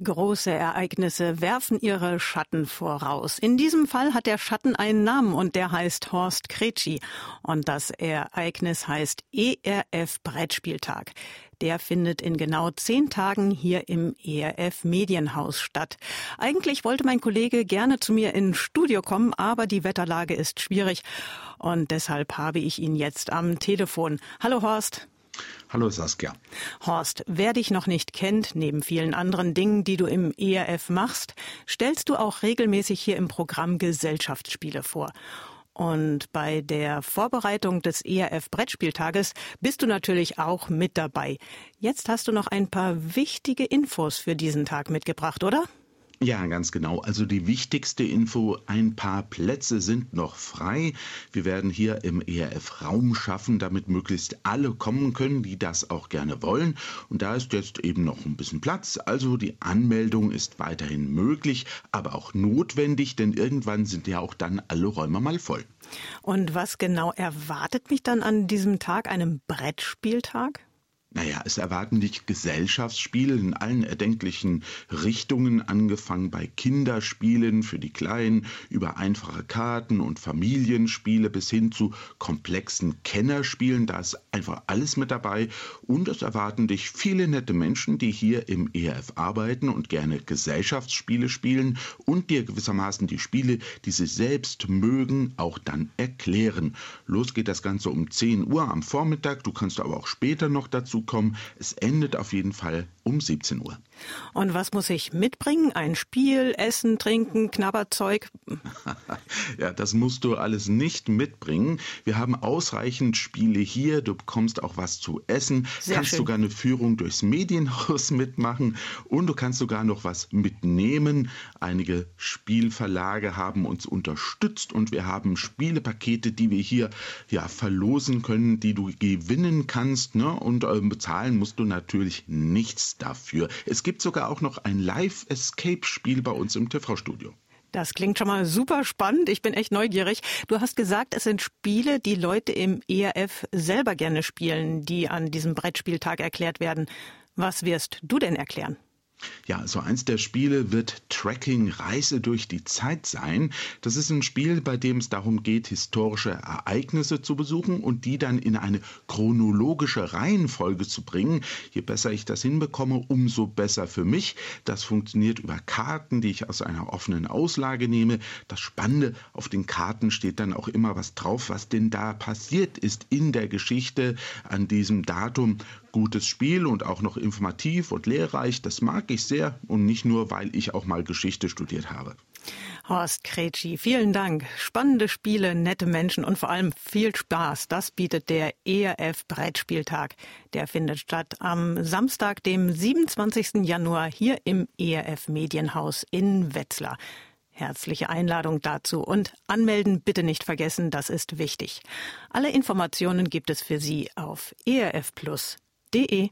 Große Ereignisse werfen ihre Schatten voraus. In diesem Fall hat der Schatten einen Namen und der heißt Horst Kretschi. Und das Ereignis heißt ERF Brettspieltag. Der findet in genau zehn Tagen hier im ERF Medienhaus statt. Eigentlich wollte mein Kollege gerne zu mir ins Studio kommen, aber die Wetterlage ist schwierig und deshalb habe ich ihn jetzt am Telefon. Hallo Horst. Hallo Saskia. Horst, wer dich noch nicht kennt, neben vielen anderen Dingen, die du im ERF machst, stellst du auch regelmäßig hier im Programm Gesellschaftsspiele vor. Und bei der Vorbereitung des ERF Brettspieltages bist du natürlich auch mit dabei. Jetzt hast du noch ein paar wichtige Infos für diesen Tag mitgebracht, oder? Ja, ganz genau. Also die wichtigste Info, ein paar Plätze sind noch frei. Wir werden hier im ERF Raum schaffen, damit möglichst alle kommen können, die das auch gerne wollen. Und da ist jetzt eben noch ein bisschen Platz. Also die Anmeldung ist weiterhin möglich, aber auch notwendig, denn irgendwann sind ja auch dann alle Räume mal voll. Und was genau erwartet mich dann an diesem Tag, einem Brettspieltag? Naja, es erwarten dich Gesellschaftsspiele in allen erdenklichen Richtungen, angefangen bei Kinderspielen für die Kleinen, über einfache Karten und Familienspiele bis hin zu komplexen Kennerspielen. Da ist einfach alles mit dabei. Und es erwarten dich viele nette Menschen, die hier im ERF arbeiten und gerne Gesellschaftsspiele spielen und dir gewissermaßen die Spiele, die sie selbst mögen, auch dann erklären. Los geht das Ganze um 10 Uhr am Vormittag. Du kannst aber auch später noch dazu dazukommen. Es endet auf jeden Fall um 17 Uhr. Und was muss ich mitbringen? Ein Spiel, Essen, Trinken, Knabberzeug? ja, das musst du alles nicht mitbringen. Wir haben ausreichend Spiele hier. Du bekommst auch was zu essen, Sehr kannst schön. sogar eine Führung durchs Medienhaus mitmachen und du kannst sogar noch was mitnehmen. Einige Spielverlage haben uns unterstützt und wir haben Spielepakete, die wir hier ja verlosen können, die du gewinnen kannst. Ne? Und ähm, bezahlen musst du natürlich nichts dafür. Es gibt sogar auch noch ein Live-Escape-Spiel bei uns im TV-Studio. Das klingt schon mal super spannend. Ich bin echt neugierig. Du hast gesagt, es sind Spiele, die Leute im ERF selber gerne spielen, die an diesem Brettspieltag erklärt werden. Was wirst du denn erklären? Ja, so eins der Spiele wird Tracking Reise durch die Zeit sein. Das ist ein Spiel, bei dem es darum geht, historische Ereignisse zu besuchen und die dann in eine chronologische Reihenfolge zu bringen. Je besser ich das hinbekomme, umso besser für mich. Das funktioniert über Karten, die ich aus einer offenen Auslage nehme. Das Spannende, auf den Karten steht dann auch immer was drauf, was denn da passiert ist in der Geschichte an diesem Datum gutes Spiel und auch noch informativ und lehrreich. Das mag ich sehr und nicht nur, weil ich auch mal Geschichte studiert habe. Horst Kretschi, vielen Dank. Spannende Spiele, nette Menschen und vor allem viel Spaß. Das bietet der ERF Brettspieltag. Der findet statt am Samstag, dem 27. Januar hier im ERF Medienhaus in Wetzlar. Herzliche Einladung dazu und anmelden bitte nicht vergessen, das ist wichtig. Alle Informationen gibt es für Sie auf erfplus.de.